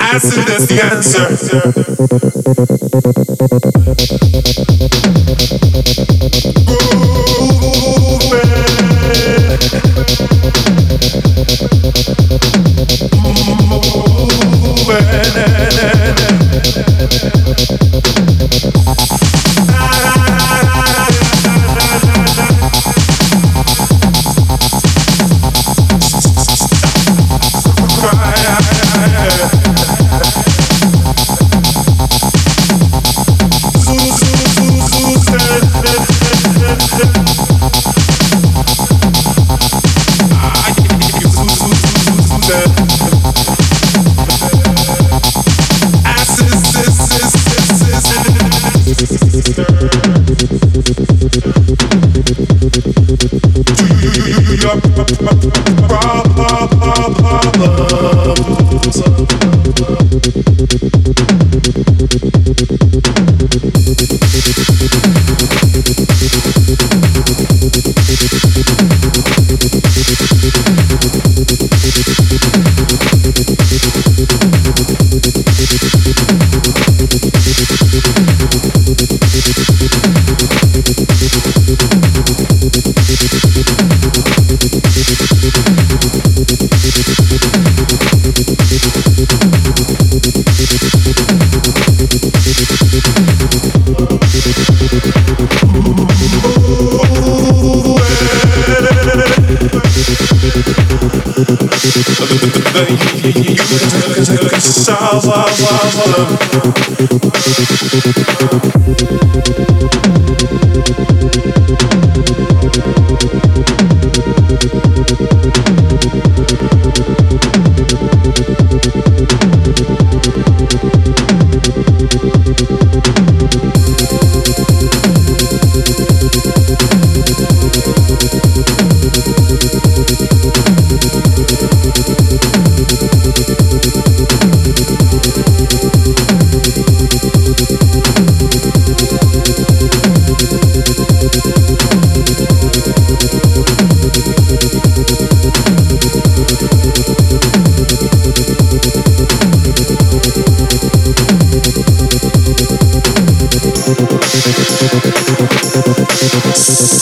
Acid is the answer. Ooh. wow, wild wow.